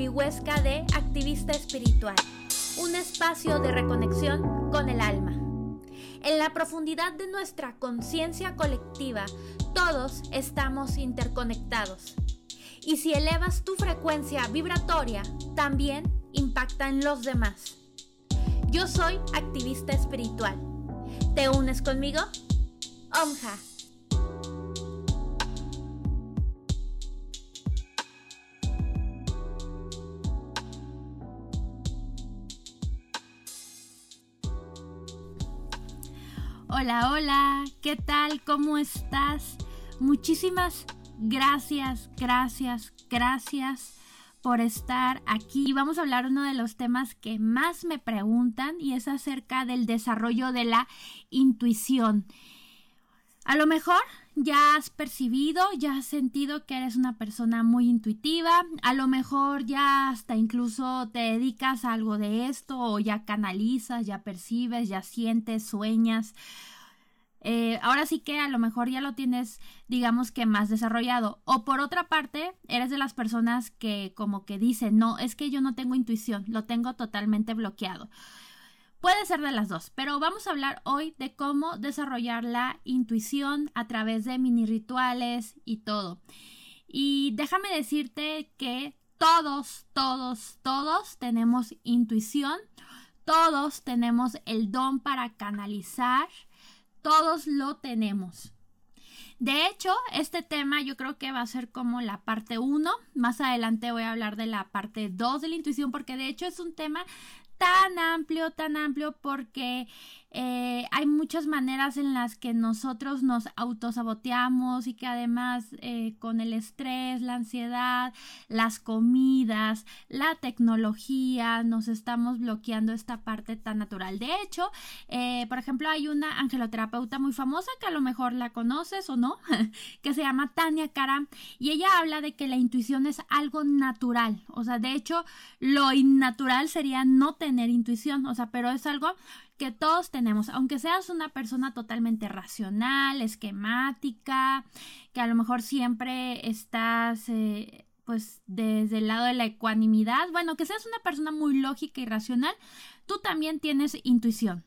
Ruby Huesca de Activista Espiritual, un espacio de reconexión con el alma. En la profundidad de nuestra conciencia colectiva, todos estamos interconectados. Y si elevas tu frecuencia vibratoria, también impacta en los demás. Yo soy activista espiritual. ¿Te unes conmigo? Omja. Hola, hola, ¿qué tal? ¿Cómo estás? Muchísimas gracias, gracias, gracias por estar aquí. Vamos a hablar uno de los temas que más me preguntan y es acerca del desarrollo de la intuición. A lo mejor ya has percibido, ya has sentido que eres una persona muy intuitiva, a lo mejor ya hasta incluso te dedicas a algo de esto o ya canalizas, ya percibes, ya sientes, sueñas. Eh, ahora sí que a lo mejor ya lo tienes, digamos que más desarrollado. O por otra parte, eres de las personas que como que dicen, no, es que yo no tengo intuición, lo tengo totalmente bloqueado. Puede ser de las dos, pero vamos a hablar hoy de cómo desarrollar la intuición a través de mini rituales y todo. Y déjame decirte que todos, todos, todos tenemos intuición, todos tenemos el don para canalizar, todos lo tenemos. De hecho, este tema yo creo que va a ser como la parte 1. Más adelante voy a hablar de la parte 2 de la intuición porque de hecho es un tema tan amplio, tan amplio porque eh, hay muchas maneras en las que nosotros nos autosaboteamos y que además eh, con el estrés, la ansiedad, las comidas, la tecnología, nos estamos bloqueando esta parte tan natural. De hecho, eh, por ejemplo, hay una angeloterapeuta muy famosa que a lo mejor la conoces o no, que se llama Tania Karam y ella habla de que la intuición es algo natural. O sea, de hecho, lo innatural sería no tener intuición, o sea, pero es algo que todos tenemos, aunque seas una persona totalmente racional, esquemática, que a lo mejor siempre estás eh, pues desde el lado de la ecuanimidad, bueno, que seas una persona muy lógica y racional, tú también tienes intuición.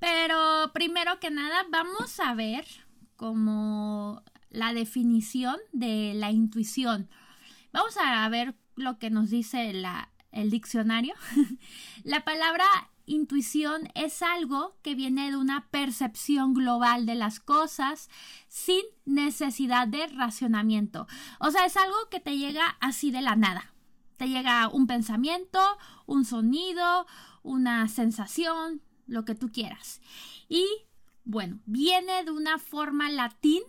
Pero primero que nada vamos a ver como la definición de la intuición. Vamos a ver lo que nos dice la, el diccionario. la palabra intuición es algo que viene de una percepción global de las cosas sin necesidad de racionamiento. O sea, es algo que te llega así de la nada. Te llega un pensamiento, un sonido, una sensación, lo que tú quieras. Y bueno, viene de una forma latín,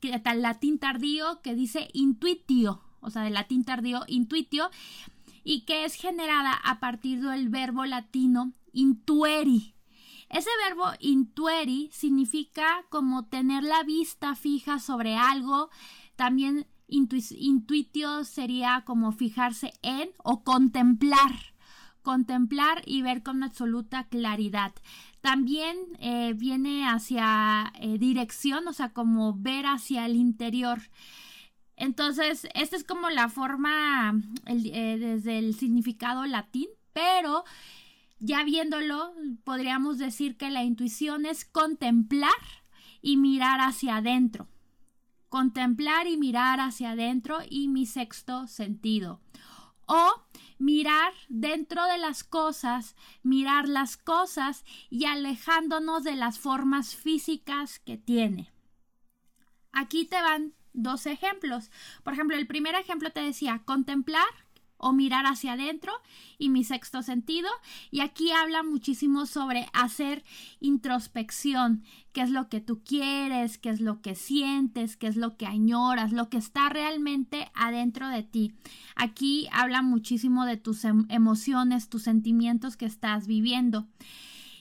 latín tardío que dice intuitio, o sea, de latín tardío intuitio, y que es generada a partir del verbo latino intueri. Ese verbo intueri significa como tener la vista fija sobre algo, también intuitio sería como fijarse en o contemplar contemplar y ver con absoluta claridad. También eh, viene hacia eh, dirección, o sea, como ver hacia el interior. Entonces, esta es como la forma eh, desde el significado latín, pero ya viéndolo, podríamos decir que la intuición es contemplar y mirar hacia adentro. Contemplar y mirar hacia adentro y mi sexto sentido. O mirar dentro de las cosas, mirar las cosas y alejándonos de las formas físicas que tiene. Aquí te van dos ejemplos. Por ejemplo, el primer ejemplo te decía contemplar o mirar hacia adentro y mi sexto sentido. Y aquí habla muchísimo sobre hacer introspección, qué es lo que tú quieres, qué es lo que sientes, qué es lo que añoras, lo que está realmente adentro de ti. Aquí habla muchísimo de tus em, emociones, tus sentimientos que estás viviendo.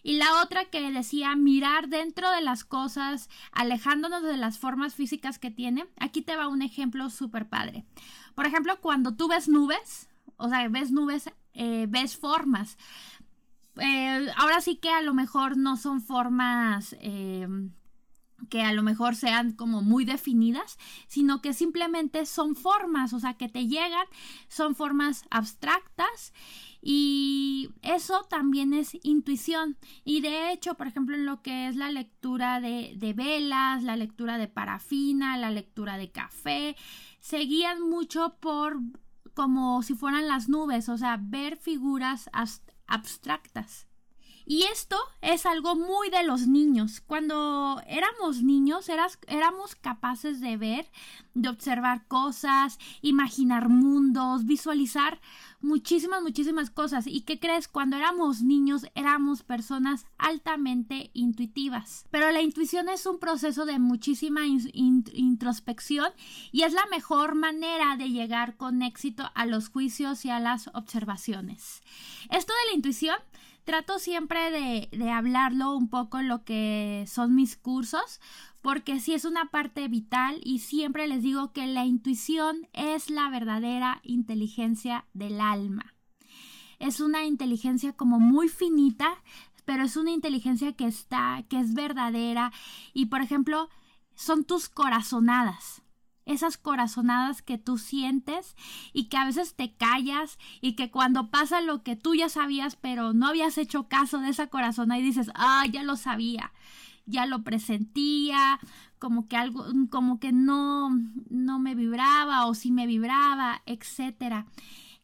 Y la otra que decía mirar dentro de las cosas, alejándonos de las formas físicas que tiene. Aquí te va un ejemplo súper padre. Por ejemplo, cuando tú ves nubes, o sea, ves nubes, eh, ves formas. Eh, ahora sí que a lo mejor no son formas eh, que a lo mejor sean como muy definidas, sino que simplemente son formas, o sea, que te llegan, son formas abstractas y eso también es intuición. Y de hecho, por ejemplo, en lo que es la lectura de, de velas, la lectura de parafina, la lectura de café, se guían mucho por como si fueran las nubes, o sea, ver figuras abstractas. Y esto es algo muy de los niños. Cuando éramos niños éramos capaces de ver, de observar cosas, imaginar mundos, visualizar muchísimas, muchísimas cosas. ¿Y qué crees? Cuando éramos niños éramos personas altamente intuitivas. Pero la intuición es un proceso de muchísima introspección y es la mejor manera de llegar con éxito a los juicios y a las observaciones. Esto de la intuición trato siempre de, hablarlo un poco lo que son mis cursos, porque sí es una parte vital y siempre les digo que la intuición es la verdadera inteligencia del alma. Es una inteligencia como muy finita, pero es una inteligencia que está, que es verdadera y por ejemplo, son tus corazonadas esas corazonadas que tú sientes y que a veces te callas y que cuando pasa lo que tú ya sabías pero no habías hecho caso de esa corazonada y dices, ah, ya lo sabía, ya lo presentía, como que algo, como que no, no me vibraba o si me vibraba, etcétera.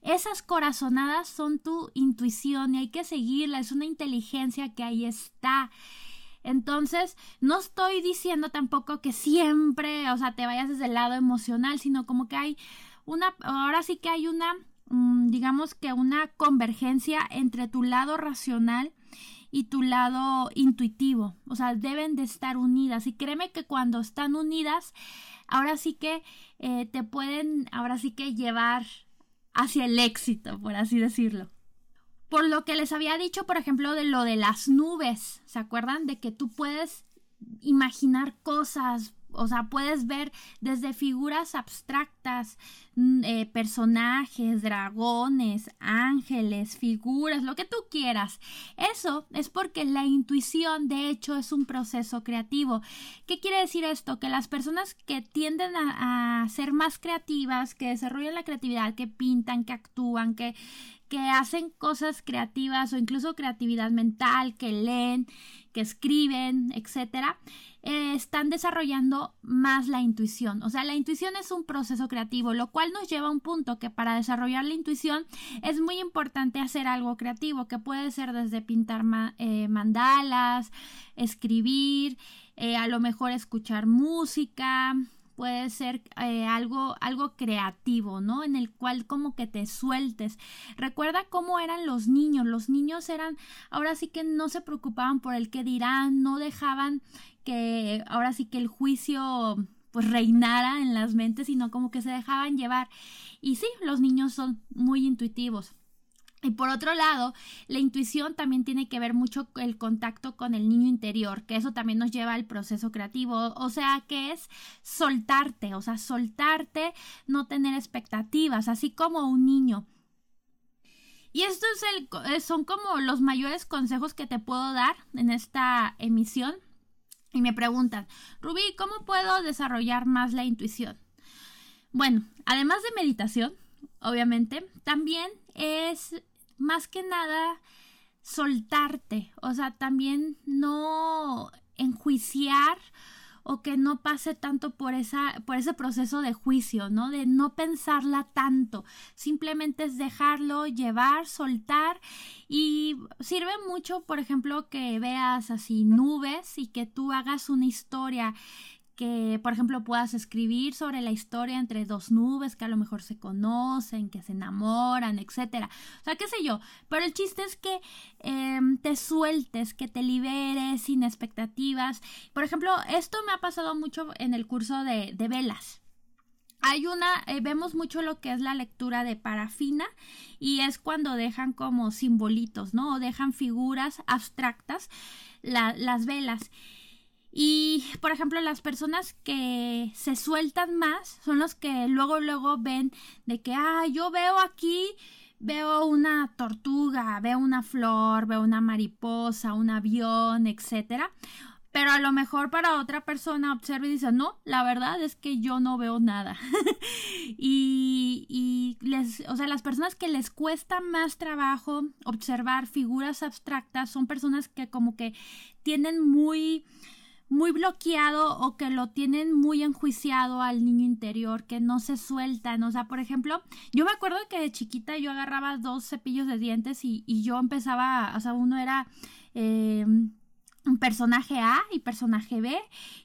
Esas corazonadas son tu intuición y hay que seguirla, es una inteligencia que ahí está. Entonces, no estoy diciendo tampoco que siempre, o sea, te vayas desde el lado emocional, sino como que hay una, ahora sí que hay una, mm, digamos que una convergencia entre tu lado racional y tu lado intuitivo. O sea, deben de estar unidas. Y créeme que cuando están unidas, ahora sí que eh, te pueden, ahora sí que llevar hacia el éxito, por así decirlo. Por lo que les había dicho, por ejemplo, de lo de las nubes. ¿Se acuerdan? De que tú puedes imaginar cosas, o sea, puedes ver desde figuras abstractas, mm, eh, personajes, dragones, ángeles, figuras, lo que tú quieras. Eso es porque la intuición, de hecho, es un proceso creativo. ¿Qué quiere decir esto? Que las personas que tienden a ser más creativas, que desarrollan la creatividad, que pintan, que actúan, que, que hacen cosas creativas o incluso creatividad mental, que leen, que escriben, etcétera, eh, están desarrollando más la intuición. O sea, la intuición es un proceso creativo, lo cual nos lleva a un punto que para desarrollar la intuición es muy importante hacer algo creativo, que puede ser desde pintar eh, mandalas, escribir, eh, a lo mejor escuchar música, puede ser eh, algo, algo creativo, ¿no? En el cual como que te sueltes. Recuerda cómo eran los niños. Los niños eran, ahora sí que no se preocupaban por el que dirán, no dejaban que, ahora sí que el juicio pues reinara en las mentes, sino como que se dejaban llevar. Y sí, los niños son muy intuitivos. Y por otro lado, la intuición también tiene que ver mucho el contacto con el niño interior, que eso también nos lleva al proceso creativo, o sea, que es soltarte, o sea, soltarte, no tener expectativas, así como un niño. Y estos es eh, son como los mayores consejos que te puedo dar en esta emisión. Y me preguntan, Rubí, ¿cómo puedo desarrollar más la intuición? Bueno, además de meditación, obviamente, también es más que nada soltarte, o sea, también no enjuiciar o que no pase tanto por esa por ese proceso de juicio, ¿no? De no pensarla tanto, simplemente es dejarlo llevar, soltar y sirve mucho, por ejemplo, que veas así nubes y que tú hagas una historia que, por ejemplo, puedas escribir sobre la historia entre dos nubes que a lo mejor se conocen, que se enamoran, etcétera. O sea, qué sé yo. Pero el chiste es que em, te sueltes, que te liberes sin expectativas. Por ejemplo, esto me ha pasado mucho en el curso de, de velas. Hay una, eh, vemos mucho lo que es la lectura de parafina y es cuando dejan como simbolitos, ¿no? O dejan figuras abstractas las velas. Y, por ejemplo, las personas que se sueltan más son los que luego, luego ven de que, ah, yo veo aquí, veo una tortuga, veo una flor, veo una mariposa, un avión, etcétera. pero a lo mejor para otra persona observa y dice, no, la verdad es que yo no veo nada. y, y les, o sea, las personas que les cuesta más trabajo observar figuras abstractas son personas que como que tienen muy muy bloqueado o que lo tienen muy enjuiciado al niño interior, que no se sueltan. O sea, por ejemplo, yo me acuerdo que de chiquita yo agarraba dos cepillos de dientes y, y yo empezaba, o sea, uno era... Eh, un personaje A y personaje B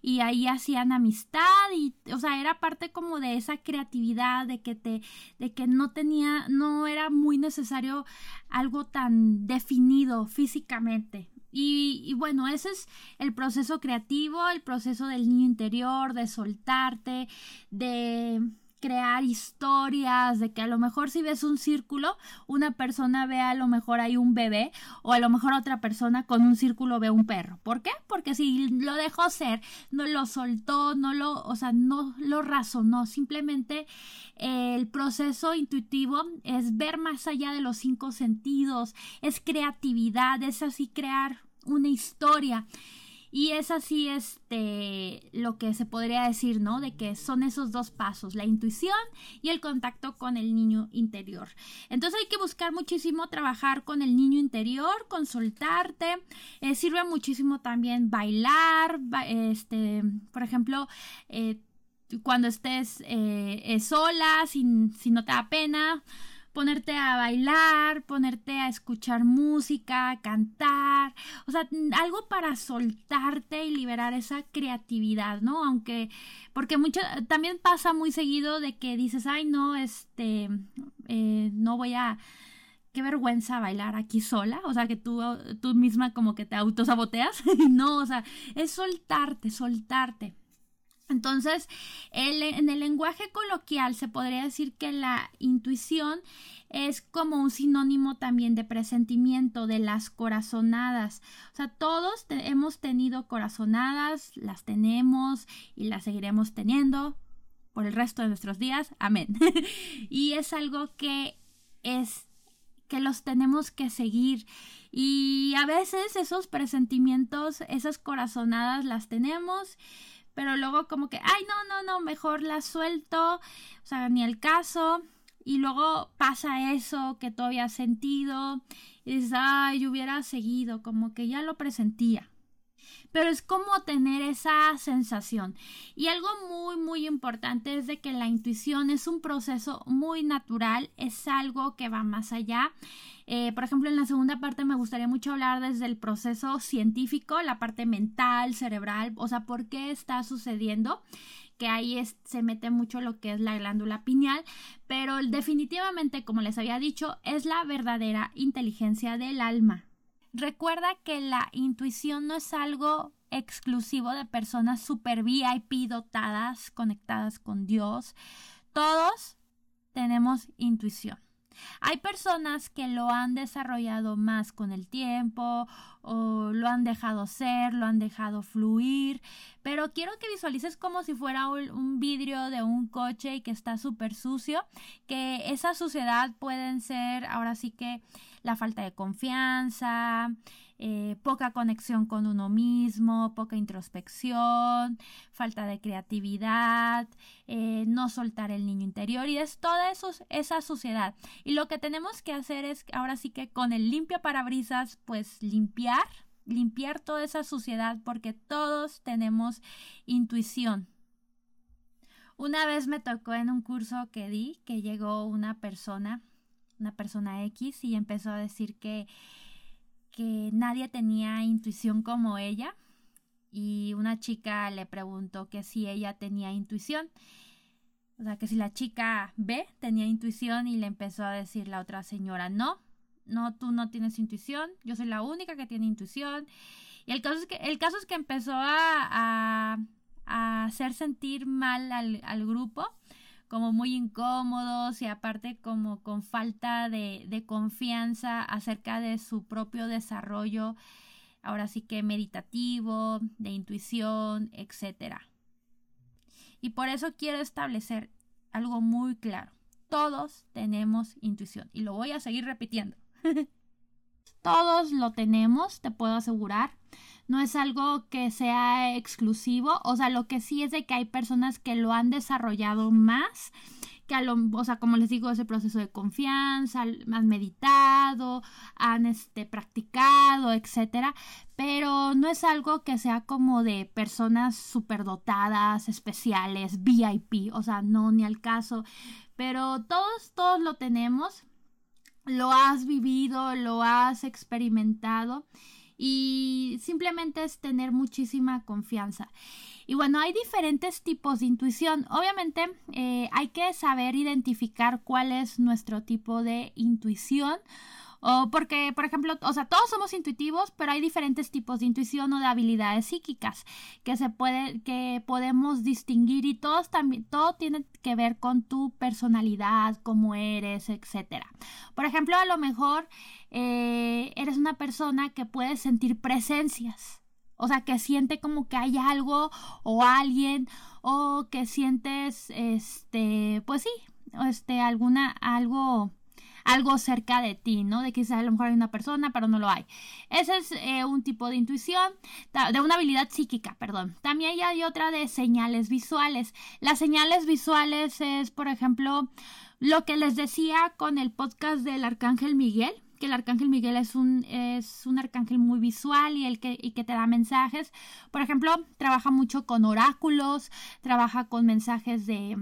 y ahí hacían amistad y o sea era parte como de esa creatividad de que te de que no tenía no era muy necesario algo tan definido físicamente y, y, bueno, ese es el proceso creativo, el proceso del niño interior, de soltarte, de crear historias, de que a lo mejor si ves un círculo, una persona ve a lo mejor hay un bebé o a lo mejor otra persona con un círculo ve un perro. ¿Por qué? Porque si lo dejó ser, no lo soltó, no lo, o sea, no lo razonó, simplemente el proceso intuitivo es ver más allá de los cinco sentidos, es creatividad, es así crear una historia. Y es así, este, lo que se podría decir, ¿no? De que son esos dos pasos, la intuición y el contacto con el niño interior. Entonces hay que buscar muchísimo trabajar con el niño interior, consultarte. Eh, sirve muchísimo también bailar, este, por ejemplo, eh, cuando estés eh, sola, sin, si no te da pena ponerte a bailar, ponerte a escuchar música, cantar, o sea, algo para soltarte y liberar esa creatividad, ¿no? Aunque, porque mucho, también pasa muy seguido de que dices, ay, no, este, eh, no voy a, qué vergüenza bailar aquí sola, o sea, que tú, tú misma como que te autosaboteas, no, o sea, es soltarte, soltarte. Entonces, en el lenguaje coloquial se podría decir que la intuición es como un sinónimo también de presentimiento de las corazonadas. O sea, todos hemos tenido corazonadas, las tenemos y las seguiremos teniendo por el resto de nuestros días. Amén. y es algo que es que los tenemos que seguir. Y a veces esos presentimientos, esas corazonadas las tenemos pero luego como que, ay, no, no, no, mejor la suelto, o sea, ni el caso, y luego pasa eso que tú habías sentido, y dices, ay, yo hubiera seguido, como que ya lo presentía. Pero es como tener esa sensación. Y algo muy, muy importante es de que la intuición es un proceso muy natural, es algo que va más allá eh, por ejemplo, en la segunda parte me gustaría mucho hablar desde el proceso científico, la parte mental, cerebral, o sea, por qué está sucediendo que ahí se mete mucho lo que es la glándula pineal, pero definitivamente, como les había dicho, es la verdadera inteligencia del alma. Recuerda que la intuición no es algo exclusivo de personas super VIP dotadas, conectadas con Dios. Todos tenemos intuición. Hay personas que lo han desarrollado más con el tiempo o lo han dejado ser, lo han dejado fluir, pero quiero que visualices como si fuera un, vidrio de un coche y que está súper sucio, que esa suciedad pueden ser ahora sí que la falta de confianza, eh, poca conexión con uno mismo, poca introspección, falta de creatividad, eh, no soltar el niño interior y es toda esa suciedad. Y lo que tenemos que hacer es ahora sí que con el limpia parabrisas, pues limpiar, limpiar toda esa suciedad porque todos tenemos intuición. Una vez me tocó en un curso que di que llegó una persona, una persona X y empezó a decir que que nadie tenía intuición como ella y una chica le preguntó que si ella tenía intuición. O sea, que si la chica B tenía intuición y le empezó a decir la otra señora, no, no, tú no tienes intuición, yo soy la única que tiene intuición. Y el caso es que, el caso es que empezó a, a, hacer sentir mal al, al grupo como muy incómodos y aparte como con falta de, confianza acerca de su propio desarrollo, ahora sí que meditativo, de intuición, etc. Y por eso quiero establecer algo muy claro. Todos tenemos intuición y lo voy a seguir repitiendo. Todos lo tenemos, te puedo asegurar. No es algo que sea exclusivo, o sea, lo que sí es de que hay personas que lo han desarrollado más que a lo, o sea, como les digo, ese proceso de confianza, han meditado, han este, practicado, etcétera, pero no es algo que sea como de personas superdotadas, especiales, VIP, o sea, no ni al caso, pero todos, todos lo tenemos, lo has vivido, lo has experimentado y simplemente es tener muchísima confianza. Y bueno, hay diferentes tipos de intuición. Obviamente eh, hay que saber identificar cuál es nuestro tipo de intuición. O porque, por ejemplo, o sea, todos somos intuitivos, pero hay diferentes tipos de intuición o de habilidades psíquicas que se puede, que podemos distinguir y todos también, todo tiene que ver con tu personalidad, cómo eres, etcétera. Por ejemplo, a lo mejor eh, eres una persona que puede sentir presencias. O sea, que siente como que hay algo o alguien o que sientes, este, pues sí, este, alguna, algo, algo cerca de ti, ¿no? De que a lo mejor hay una persona, pero no lo hay. Ese es eh, un tipo de intuición, de una habilidad psíquica, perdón. También hay otra de señales visuales. Las señales visuales es, por ejemplo, lo que les decía con el podcast del Arcángel Miguel que el arcángel Miguel es un, es un arcángel muy visual y, el que, y que te da mensajes. Por ejemplo, trabaja mucho con oráculos, trabaja con mensajes de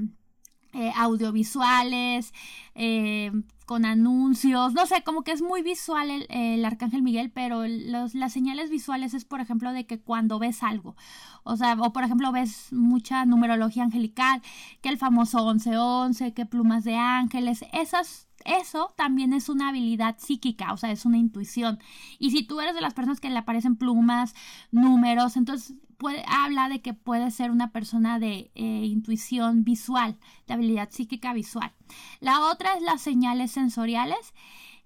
eh, audiovisuales, eh, con anuncios, no sé, como que es muy visual el, arcángel Miguel, pero las señales visuales es, por ejemplo, de que cuando ves algo, o sea, o por ejemplo ves mucha numerología angelical, que el famoso 1111, que plumas de ángeles, esas eso también es una habilidad psíquica, o sea, es una intuición. Y si tú eres de las personas que le aparecen plumas, números, entonces puede, habla de que puede ser una persona de eh, intuición visual, de habilidad psíquica visual. La otra es las señales sensoriales.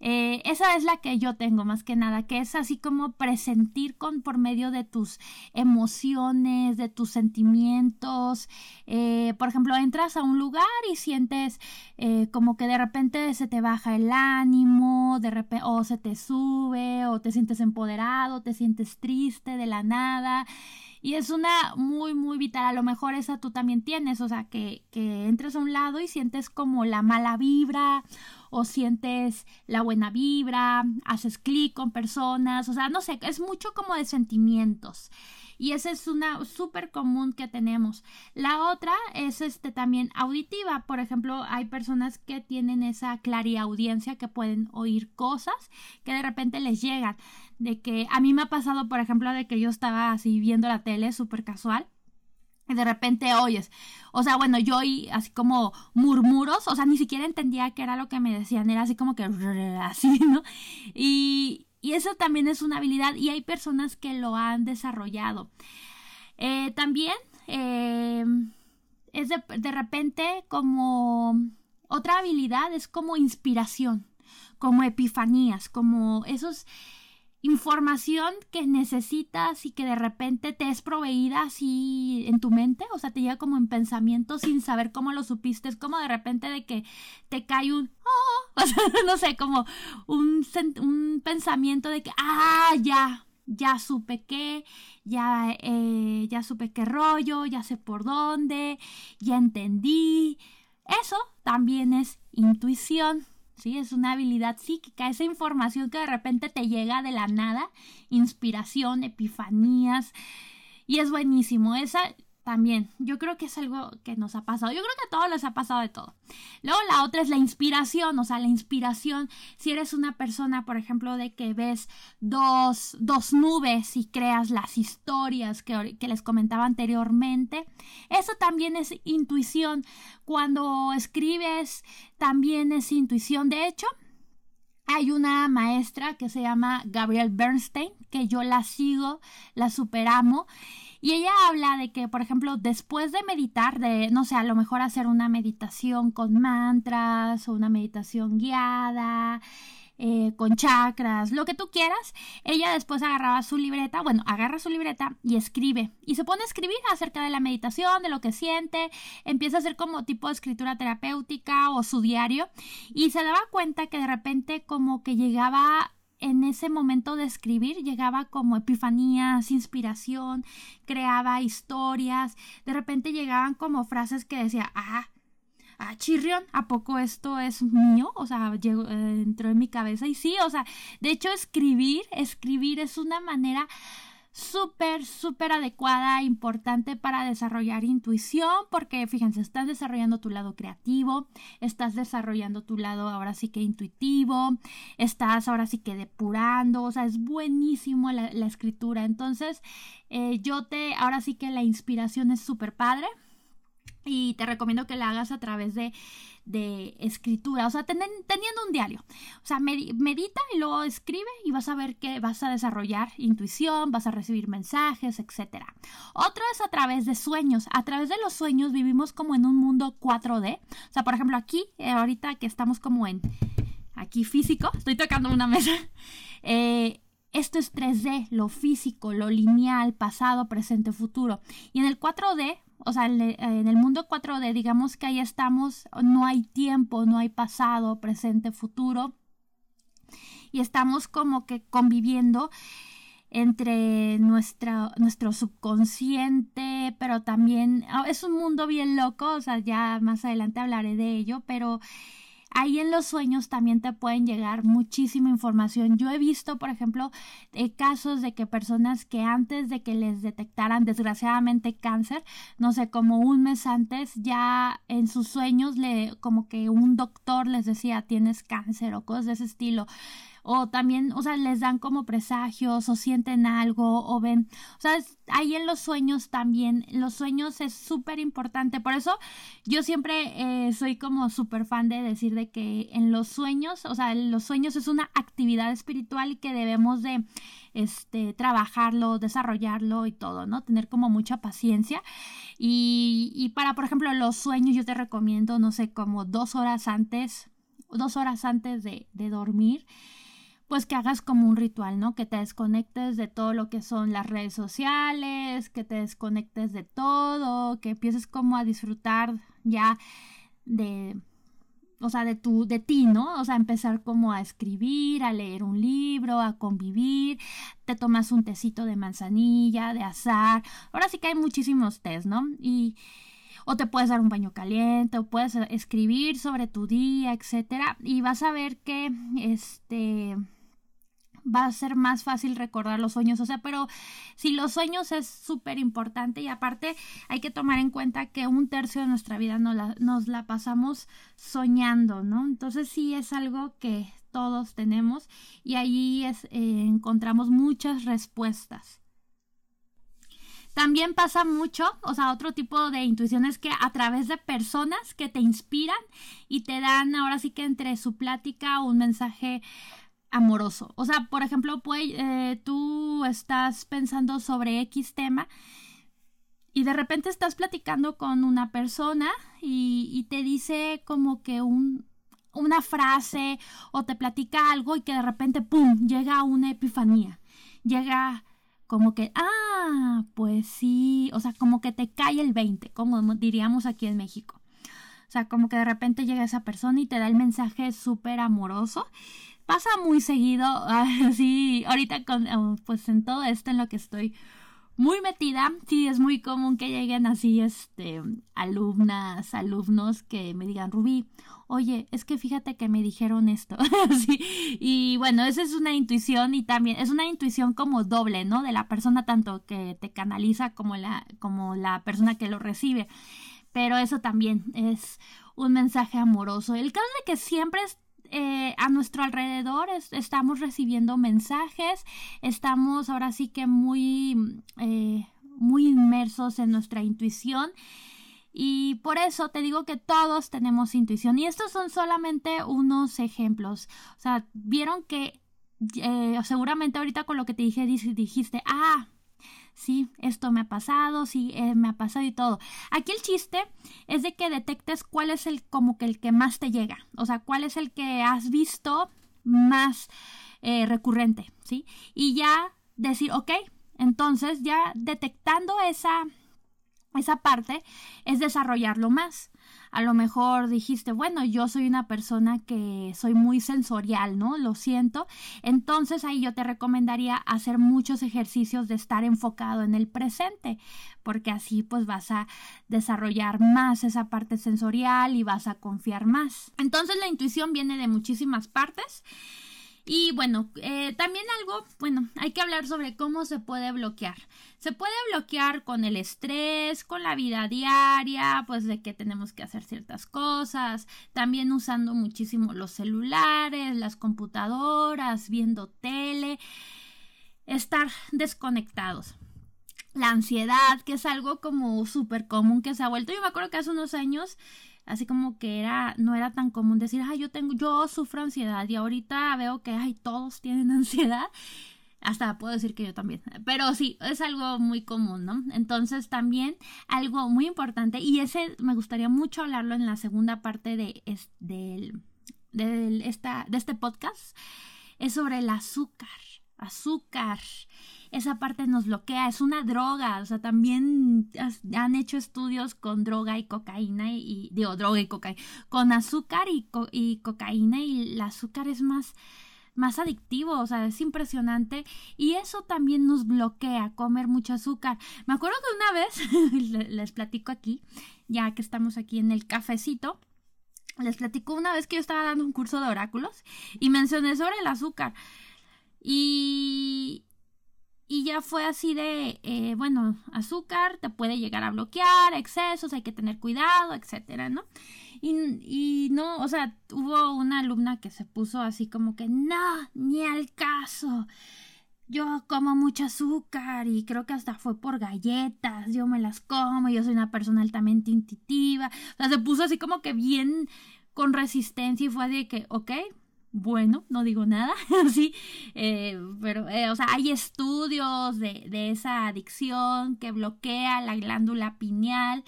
Eh, esa es la que yo tengo más que nada, que es así como presentir con por medio de tus emociones, de tus sentimientos. Eh, por ejemplo, entras a un lugar y sientes eh, como que de repente se te baja el ánimo, de repente, o se te sube, o te sientes empoderado, te sientes triste de la nada. Y es una muy, muy vital. A lo mejor esa tú también tienes. O sea, que, que entres a un lado y sientes como la mala vibra o sientes la buena vibra, haces clic con personas. O sea, no sé, es mucho como de sentimientos y esa es una súper común que tenemos. La otra es este también auditiva, por ejemplo, hay personas que tienen esa clariaudiencia que pueden oír cosas que de repente les llegan, de que a mí me ha pasado, por ejemplo, de que yo estaba así viendo la tele súper casual y de repente oyes, o sea, bueno, yo oí así como murmuros, o sea, ni siquiera entendía qué era lo que me decían, era así como que así, ¿no? Y, y eso también es una habilidad y hay personas que lo han desarrollado. Eh, también eh, es de, de repente como otra habilidad, es como inspiración, como epifanías, como esos información que necesitas y que de repente te es proveída así en tu mente, o sea, te llega como en pensamiento sin saber cómo lo supiste, es como de repente de que te cae un, oh", no sé, como un, un pensamiento de que, ah, ya, ya supe qué, ya, eh, ya supe qué rollo, ya sé por dónde, ya entendí. Eso también es intuición. ¿Sí? Es una habilidad psíquica, esa información que de repente te llega de la nada, inspiración, epifanías, y es buenísimo. Esa también, yo creo que es algo que nos ha pasado. Yo creo que a todos les ha pasado de todo. Luego la otra es la inspiración, o sea, la inspiración, si eres una persona, por ejemplo, de que ves dos, dos nubes y creas las historias que, que les comentaba anteriormente, eso también es intuición. Cuando escribes, también es intuición. De hecho, hay una maestra que se llama Gabrielle Bernstein, que yo la sigo, la superamo. Y ella habla de que, por ejemplo, después de meditar, de, no sé, a lo mejor hacer una meditación con mantras o una meditación guiada, eh, con chakras, lo que tú quieras, ella después agarraba su libreta, bueno, agarra su libreta y escribe. Y se pone a escribir acerca de la meditación, de lo que siente, empieza a hacer como tipo de escritura terapéutica o su diario. Y se daba cuenta que de repente como que llegaba en ese momento de escribir llegaba como epifanías, inspiración, creaba historias, de repente llegaban como frases que decía, ah, ah, chirrión, ¿a poco esto es mío? O sea, llegó, eh, entró en mi cabeza y sí, o sea, de hecho escribir, escribir es una manera súper, súper adecuada, importante para desarrollar intuición, porque fíjense, estás desarrollando tu lado creativo, estás desarrollando tu lado ahora sí que intuitivo, estás ahora sí que depurando, o sea, es buenísimo la, escritura. Entonces, eh, yo te, ahora sí que la inspiración es súper padre y te recomiendo que la hagas a través de, de escritura, o sea, teniendo un diario. O sea, medita y luego escribe y vas a ver que vas a desarrollar intuición, vas a recibir mensajes, etc. Otro es a través de sueños. A través de los sueños vivimos como en un mundo 4D. O sea, por ejemplo, aquí, eh, ahorita que estamos como en, aquí físico, estoy tocando una mesa. Eh, esto es 3D, lo físico, lo lineal, pasado, presente, futuro. Y en el 4D o sea, en el mundo 4D, digamos que ahí estamos, no hay tiempo, no hay pasado, presente, futuro, y estamos como que conviviendo entre nuestra, nuestro subconsciente, pero también ah, es un mundo bien loco, o sea, ya más adelante hablaré de ello, pero Ahí en los sueños también te pueden llegar muchísima información. Yo he visto, por ejemplo, eh, casos de que personas que antes de que les detectaran desgraciadamente cáncer, no sé, como un mes antes, ya en sus sueños le como que un doctor les decía tienes cáncer o cosas de ese estilo o también, o sea, les dan como presagios o sienten algo o ven, o sea, ahí en los sueños también, los sueños es súper importante, por eso yo siempre eh, soy como súper fan de decir de que en los sueños, o sea, los sueños es una actividad espiritual y que debemos de este trabajarlo, desarrollarlo y todo, ¿no? Tener como mucha paciencia. Y, y para, por ejemplo, los sueños yo te recomiendo, no sé, como dos horas antes, dos horas antes de, de dormir pues que hagas como un ritual, ¿no? Que te desconectes de todo lo que son las redes sociales, que te desconectes de todo, que empieces como a disfrutar ya de, o sea, de tu, de ti, ¿no? O sea, empezar como a escribir, a leer un libro, a convivir, te tomas un tecito de manzanilla, de azar, ahora sí que hay muchísimos tés, ¿no? Y, o te puedes dar un baño caliente, o puedes escribir sobre tu día, etcétera, y vas a ver que, este, va a ser más fácil recordar los sueños. O sea, pero si los sueños es súper importante y aparte hay que tomar en cuenta que un tercio de nuestra vida nos la, nos la pasamos soñando, ¿no? Entonces sí es algo que todos tenemos y ahí es, eh, encontramos muchas respuestas. También pasa mucho, o sea, otro tipo de intuición es que a través de personas que te inspiran y te dan ahora sí que entre su plática un mensaje amoroso. O sea, por ejemplo, pues, eh, tú estás pensando sobre X tema y de repente estás platicando con una persona y, te dice como que un, una frase o te platica algo y que de repente, ¡pum!, llega una epifanía. Llega como que, ah, pues sí, o sea, como que te cae el 20, como diríamos aquí en México. O sea, como que de repente llega esa persona y te da el mensaje súper amoroso pasa muy seguido, así, ahorita con, oh, pues en todo esto en lo que estoy muy metida, sí es muy común que lleguen así, este, alumnas, alumnos que me digan, Rubí, oye, es que fíjate que me dijeron esto, y bueno, esa es una intuición y también es una intuición como doble, ¿no? De la persona tanto que te canaliza como la, como la persona que lo recibe, pero eso también es un mensaje amoroso. El caso de que siempre es eh, a nuestro alrededor estamos recibiendo mensajes, estamos ahora sí que muy, eh, muy inmersos en nuestra intuición. Y por eso te digo que todos tenemos intuición. Y estos son solamente unos ejemplos. O sea, vieron que eh, seguramente ahorita con lo que te dije dijiste, ah, sí, esto me ha pasado, sí, eh, me ha pasado y todo. Aquí el chiste es de que detectes cuál es el como que el que más te llega, o sea, cuál es el que has visto más eh, recurrente, ¿sí? Y ya decir, ok, entonces ya detectando esa, esa parte es desarrollarlo más. A lo mejor dijiste, bueno, yo soy una persona que soy muy sensorial, ¿no? Lo siento. Entonces ahí yo te recomendaría hacer muchos ejercicios de estar enfocado en el presente, porque así pues vas a desarrollar más esa parte sensorial y vas a confiar más. Entonces la intuición viene de muchísimas partes. Y bueno, eh, también algo, bueno, hay que hablar sobre cómo se puede bloquear. Se puede bloquear con el estrés, con la vida diaria, pues de que tenemos que hacer ciertas cosas, también usando muchísimo los celulares, las computadoras, viendo tele, estar desconectados la ansiedad, que es algo como súper común que se ha vuelto. Yo me acuerdo que hace unos años así como que era, no era tan común decir, ay, yo tengo, yo sufro ansiedad y ahorita veo que, ay, todos tienen ansiedad. Hasta puedo decir que yo también, pero sí, es algo muy común, ¿no? Entonces también algo muy importante, y ese me gustaría mucho hablarlo en la segunda parte de, de, esta, de este podcast, es sobre el azúcar, azúcar esa parte nos bloquea, es una droga, o sea, también han hecho estudios con droga y cocaína y, digo, droga y cocaína, con azúcar y, y cocaína y el azúcar es más más adictivo, o sea, es impresionante y eso también nos bloquea comer mucho azúcar. Me acuerdo que una vez, les platico aquí, ya que estamos aquí en el cafecito, les platico una vez que yo estaba dando un curso de oráculos y mencioné sobre el azúcar. Y, y ya fue así de, eh, bueno, azúcar te puede llegar a bloquear, excesos, hay que tener cuidado, etcétera, ¿no? Y, y no, o sea, hubo una alumna que se puso así como que, no, ni al caso. Yo como mucho azúcar y creo que hasta fue por galletas, yo me las como, yo soy una persona altamente intuitiva. O sea, se puso así como que bien con resistencia y fue de que, ok, bueno, no digo nada, sí, eh, pero, eh, o sea, hay estudios de, de esa adicción que bloquea la glándula pineal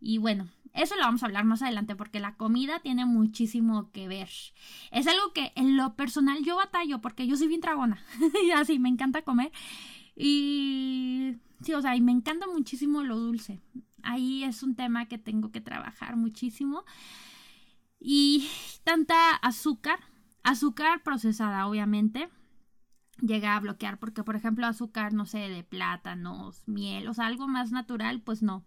y bueno, eso lo vamos a hablar más adelante porque la comida tiene muchísimo que ver. Es algo que en lo personal yo batallo porque yo soy bien tragona y así me encanta comer y sí, o sea, y me encanta muchísimo lo dulce. Ahí es un tema que tengo que trabajar muchísimo. Y tanta azúcar Azúcar procesada, obviamente, llega a bloquear porque, por ejemplo, azúcar, no sé, de plátanos, miel, o sea, algo más natural, pues no,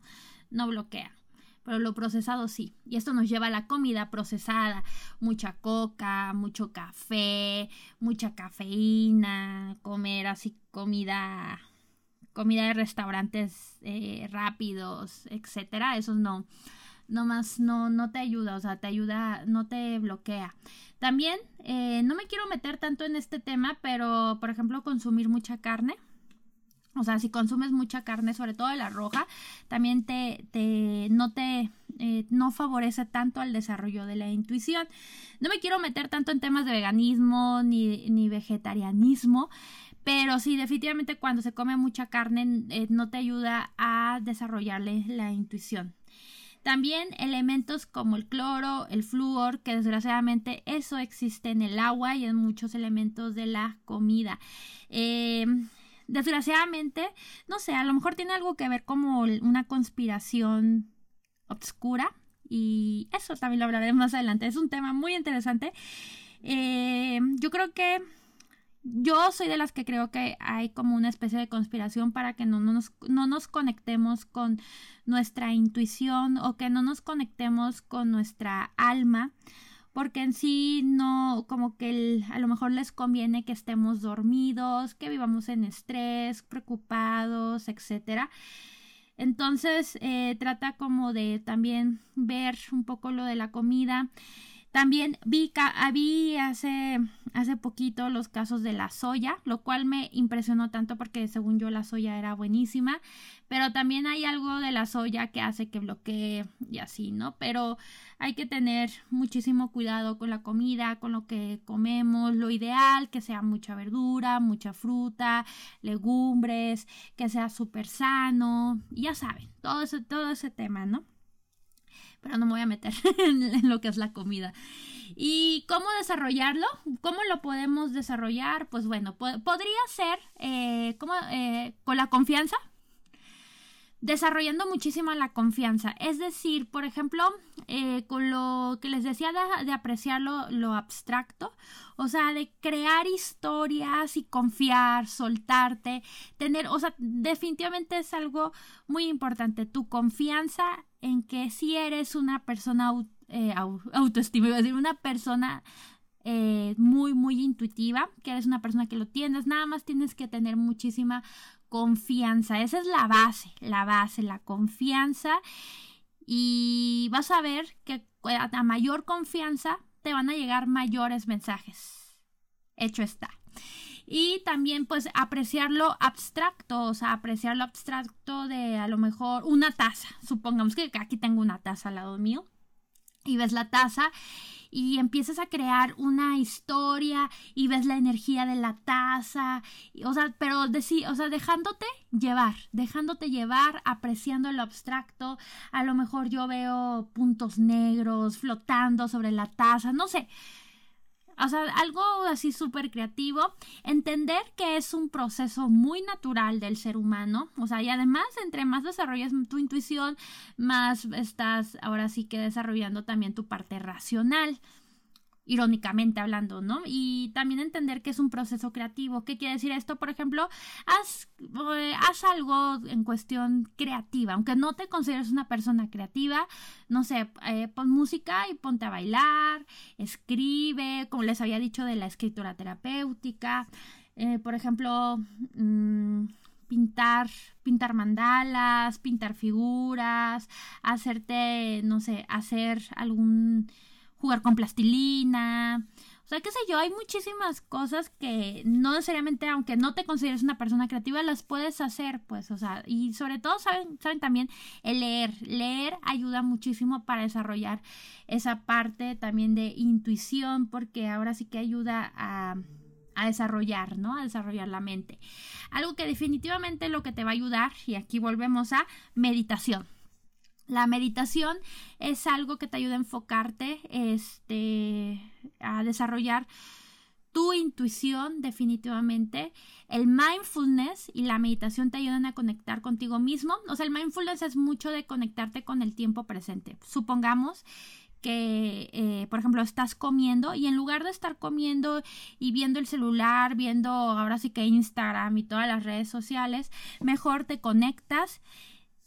no bloquea. Pero lo procesado sí. Y esto nos lleva a la comida procesada. Mucha coca, mucho café, mucha cafeína, comer así comida, comida de restaurantes eh, rápidos, etcétera. Eso no, más no, no te ayuda, o sea, te ayuda, no te bloquea. También, eh, no me quiero meter tanto en este tema, pero, por ejemplo, consumir mucha carne. O sea, si consumes mucha carne, sobre todo de la roja, también te, te no te eh, no favorece tanto al desarrollo de la intuición. No me quiero meter tanto en temas de veganismo ni, ni vegetarianismo, pero sí, definitivamente cuando se come mucha carne eh, no te ayuda a desarrollarle la intuición. También elementos como el cloro, el flúor, que desgraciadamente eso existe en el agua y en muchos elementos de la comida. Eh, desgraciadamente, no sé, a lo mejor tiene algo que ver como una conspiración obscura y eso también lo hablaré más adelante. Es un tema muy interesante. Eh, yo creo que yo soy de las que creo que hay como una especie de conspiración para que no, nos, no nos conectemos con nuestra intuición o que no nos conectemos con nuestra alma porque en sí no, como que a lo mejor les conviene que estemos dormidos, que vivamos en estrés, preocupados, etcétera. Entonces eh, trata como de también ver un poco lo de la comida también vi, vi hace, hace poquito los casos de la soya, lo cual me impresionó tanto porque según yo la soya era buenísima, pero también hay algo de la soya que hace que bloquee y así, ¿no? Pero hay que tener muchísimo cuidado con la comida, con lo que comemos, lo ideal, que sea mucha verdura, mucha fruta, legumbres, que sea súper sano, ya saben, todo ese, todo ese tema, ¿no? Pero no me voy a meter en lo que es la comida. ¿Y cómo desarrollarlo? ¿Cómo lo podemos desarrollar? Pues bueno, podría ser eh, eh, con la confianza. desarrollando muchísimo la confianza. Es decir, por ejemplo, eh, con lo que les decía de, apreciar lo, abstracto, o sea, de crear historias y confiar, soltarte, tener, o sea, definitivamente es algo muy importante, tu confianza en que si eres una persona eh, autoestima, decir, una persona eh, muy, muy intuitiva, que eres una persona que lo tienes, nada más tienes que tener muchísima confianza. Esa es la base, la base, la confianza. Y vas a ver que a mayor confianza te van a llegar mayores mensajes. Hecho está. Y también pues apreciar lo abstracto, o sea, apreciar lo abstracto de a lo mejor una taza. Supongamos que aquí tengo una taza al lado mío y ves la taza y empiezas a crear una historia y ves la energía de la taza, o sea, pero de, o sea, dejándote llevar, dejándote llevar, apreciando lo abstracto, a lo mejor yo veo puntos negros flotando sobre la taza, no sé, o sea, algo así súper creativo. Entender que es un proceso muy natural del ser humano. O sea, y además, entre más desarrollas tu intuición, más estás ahora sí que desarrollando también tu parte racional irónicamente hablando, ¿no? Y también entender que es un proceso creativo. ¿Qué quiere decir esto? Por ejemplo, haz, eh, algo en cuestión creativa, aunque no te consideres una persona creativa, no sé, eh, pon música y ponte a bailar, escribe, como les había dicho de la escritura terapéutica, eh, por ejemplo, mm, pintar, pintar mandalas, pintar figuras, hacerte, no sé, hacer algún jugar con plastilina. O sea, qué sé yo, hay muchísimas cosas que no necesariamente, aunque no te consideres una persona creativa, las puedes hacer, pues, o sea, y sobre todo saben, saben también el leer. Leer ayuda muchísimo para desarrollar esa parte también de intuición, porque ahora sí que ayuda a, a desarrollar, ¿no? A desarrollar la mente. Algo que definitivamente lo que te va a ayudar, y aquí volvemos a meditación. La meditación es algo que te ayuda a enfocarte, este, a desarrollar tu intuición definitivamente. El mindfulness y la meditación te ayudan a conectar contigo mismo. O sea, el mindfulness es mucho de conectarte con el tiempo presente. Supongamos que, eh, por ejemplo, estás comiendo y en lugar de estar comiendo y viendo el celular, viendo ahora sí que Instagram y todas las redes sociales, mejor te conectas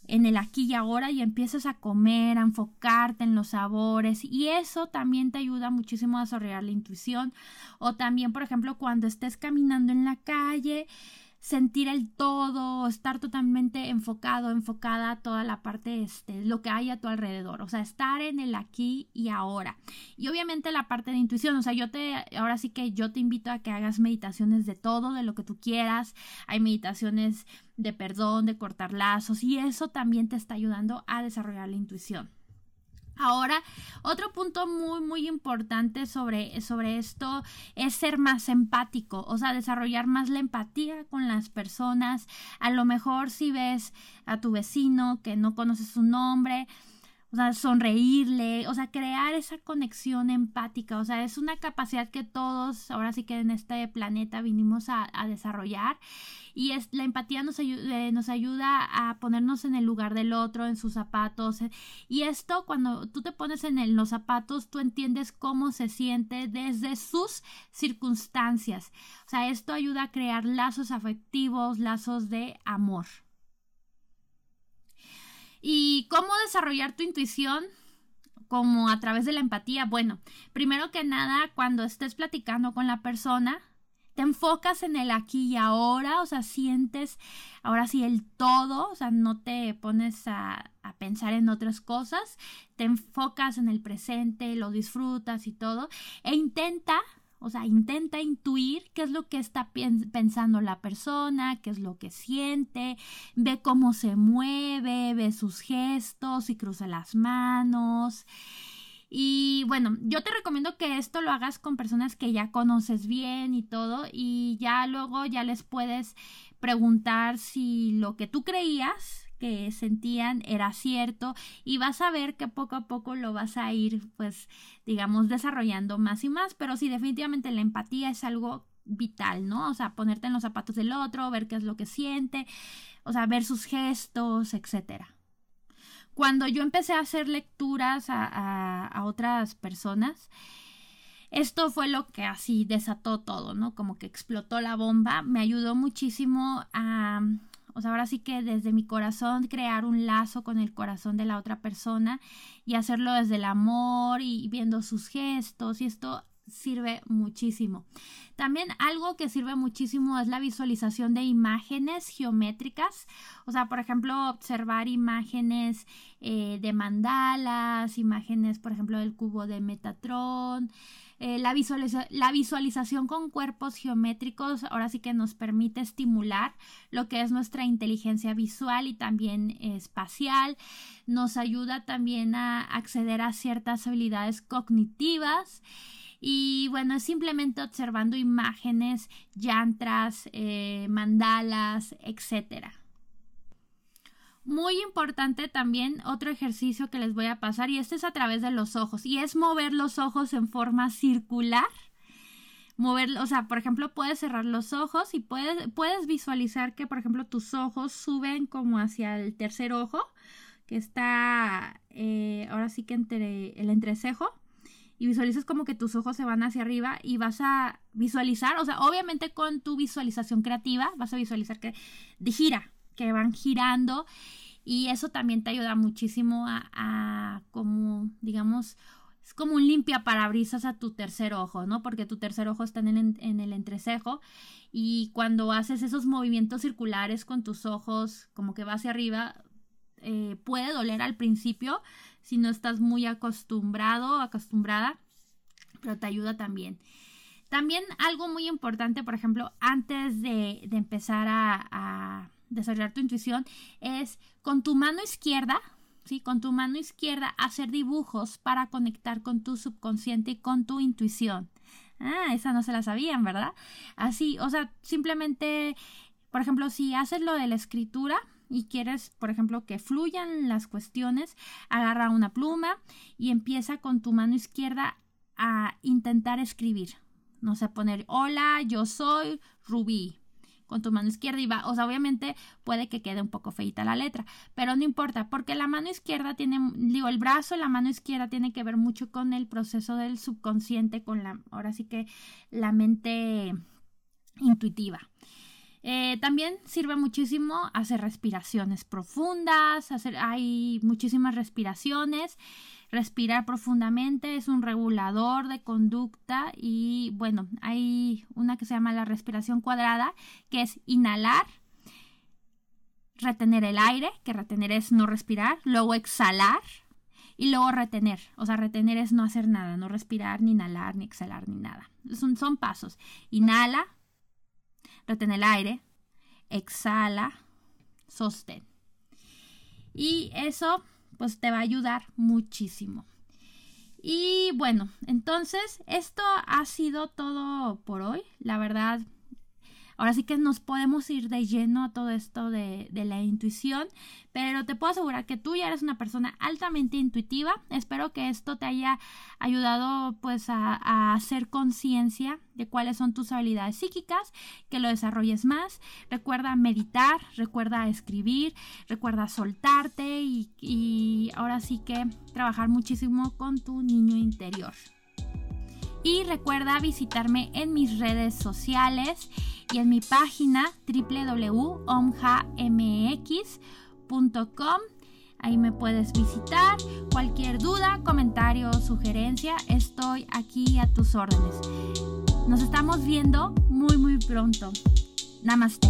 en el aquí y ahora y empiezas a comer, a enfocarte en los sabores. Y eso también te ayuda muchísimo a desarrollar la intuición. O también por ejemplo cuando estés caminando en la calle sentir el todo, estar totalmente enfocado, enfocada a toda la parte, este, lo que hay a tu alrededor, o sea, estar en el aquí y ahora. Y obviamente la parte de intuición, o sea, yo te, ahora sí que yo te invito a que hagas meditaciones de todo, de lo que tú quieras, hay meditaciones de perdón, de cortar lazos, y eso también te está ayudando a desarrollar la intuición. Ahora, otro punto muy, muy importante sobre, sobre esto es ser más empático, o sea, desarrollar más la empatía con las personas. A lo mejor si ves a tu vecino que no conoces su nombre, o sea, sonreírle, o sea, crear esa conexión empática, o sea, es una capacidad que todos, ahora sí que en este planeta vinimos a, desarrollar y es, la empatía nos, ayuda, eh, nos ayuda a ponernos en el lugar del otro, en sus zapatos, eh, y esto cuando tú te pones en los zapatos, tú entiendes cómo se siente desde sus circunstancias, o sea, esto ayuda a crear lazos afectivos, lazos de amor. ¿Y cómo desarrollar tu intuición? Como a través de la empatía. Bueno, primero que nada, cuando estés platicando con la persona, te enfocas en el aquí y ahora, o sea, sientes ahora sí el todo, o sea, no te pones a, a, pensar en otras cosas, te enfocas en el presente, lo disfrutas y todo, e intenta o sea, intenta intuir qué es lo que está pensando la persona, qué es lo que siente, ve cómo se mueve, ve sus gestos y cruza las manos. Y bueno, yo te recomiendo que esto lo hagas con personas que ya conoces bien y todo y ya luego ya les puedes preguntar si lo que tú creías que sentían era cierto y vas a ver que poco a poco lo vas a ir pues digamos desarrollando más y más pero sí definitivamente la empatía es algo vital, ¿no? O sea, ponerte en los zapatos del otro, ver qué es lo que siente, o sea, ver sus gestos, etcétera. Cuando yo empecé a hacer lecturas a, a otras personas, esto fue lo que así desató todo, ¿no? Como que explotó la bomba. Me ayudó muchísimo a, o sea, ahora sí que desde mi corazón crear un lazo con el corazón de la otra persona y hacerlo desde el amor y viendo sus gestos y esto sirve muchísimo. También algo que sirve muchísimo es la visualización de imágenes geométricas. O sea, por ejemplo, observar imágenes eh, de mandalas, imágenes, por ejemplo, del cubo de Metatron. Eh, la, la visualización con cuerpos geométricos ahora sí que nos permite estimular lo que es nuestra inteligencia visual y también espacial. Nos ayuda también a acceder a ciertas habilidades cognitivas. Y bueno, simplemente observando imágenes, yantras, eh, mandalas, etcétera. Muy importante también otro ejercicio que les voy a pasar y este es a través de los ojos y es mover los ojos en forma circular. Mover, o sea, por ejemplo, puedes cerrar los ojos y puedes, puedes visualizar que, por ejemplo, tus ojos suben como hacia el tercer ojo, que está eh, ahora sí que entre el entrecejo y visualizas como que tus ojos se van hacia arriba y vas a visualizar, o sea, obviamente con tu visualización creativa vas a visualizar que gira, que van girando y eso también te ayuda muchísimo a, como, digamos, es como un limpia parabrisas a tu tercer ojo, ¿no? Porque tu tercer ojo está en el, en el entrecejo y cuando haces esos movimientos circulares con tus ojos, como que va hacia arriba, eh, puede doler al principio, si no estás muy acostumbrado, acostumbrada, pero te ayuda también. También algo muy importante, por ejemplo, antes de, empezar a, desarrollar tu intuición, es con tu mano izquierda, ¿sí? Con tu mano izquierda hacer dibujos para conectar con tu subconsciente y con tu intuición. Ah, esa no se la sabían, ¿verdad? Así, o sea, simplemente, por ejemplo, si haces lo de la escritura, y quieres, por ejemplo, que fluyan las cuestiones, agarra una pluma y empieza con tu mano izquierda a intentar escribir. No sé, poner hola, yo soy Rubí con tu mano izquierda y va, o sea, obviamente puede que quede un poco feita la letra, pero no importa, porque la mano izquierda tiene, digo, el brazo, la mano izquierda tiene que ver mucho con el proceso del subconsciente, con la, ahora sí que la mente intuitiva. Eh, también sirve muchísimo hacer respiraciones profundas, hacer, hay muchísimas respiraciones. Respirar profundamente es un regulador de conducta y bueno, hay una que se llama la respiración cuadrada, que es inhalar, retener el aire, que retener es no respirar, luego exhalar y luego retener. O sea, retener es no hacer nada, no respirar, ni inhalar, ni exhalar, ni nada. Son, son pasos. Inhala, retén el aire, exhala, sostén. Y eso pues te va a ayudar muchísimo. Y bueno, entonces esto ha sido todo por hoy. La verdad, Ahora sí que nos podemos ir de lleno a todo esto de, la intuición, pero te puedo asegurar que tú ya eres una persona altamente intuitiva. Espero que esto te haya ayudado pues a, a hacer conciencia de cuáles son tus habilidades psíquicas, que lo desarrolles más. Recuerda meditar, recuerda escribir, recuerda soltarte y, y ahora sí que trabajar muchísimo con tu niño interior. Y recuerda visitarme en mis redes sociales y en mi página www.omjamx.com. Ahí me puedes visitar. Cualquier duda, comentario o sugerencia, estoy aquí a tus órdenes. Nos estamos viendo muy muy pronto. Namaste.